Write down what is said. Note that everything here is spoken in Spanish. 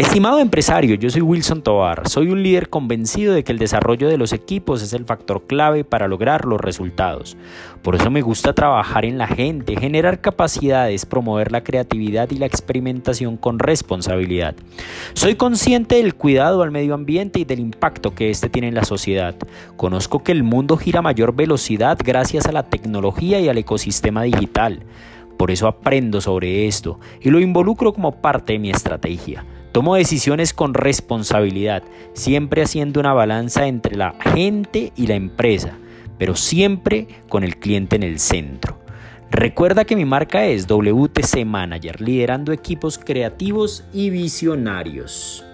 Estimado empresario, yo soy Wilson Tovar. Soy un líder convencido de que el desarrollo de los equipos es el factor clave para lograr los resultados. Por eso me gusta trabajar en la gente, generar capacidades, promover la creatividad y la experimentación con responsabilidad. Soy consciente del cuidado al medio ambiente y del impacto que éste tiene en la sociedad. Conozco que el mundo gira a mayor velocidad gracias a la tecnología y al ecosistema digital. Por eso aprendo sobre esto y lo involucro como parte de mi estrategia. Tomo decisiones con responsabilidad, siempre haciendo una balanza entre la gente y la empresa, pero siempre con el cliente en el centro. Recuerda que mi marca es WTC Manager, liderando equipos creativos y visionarios.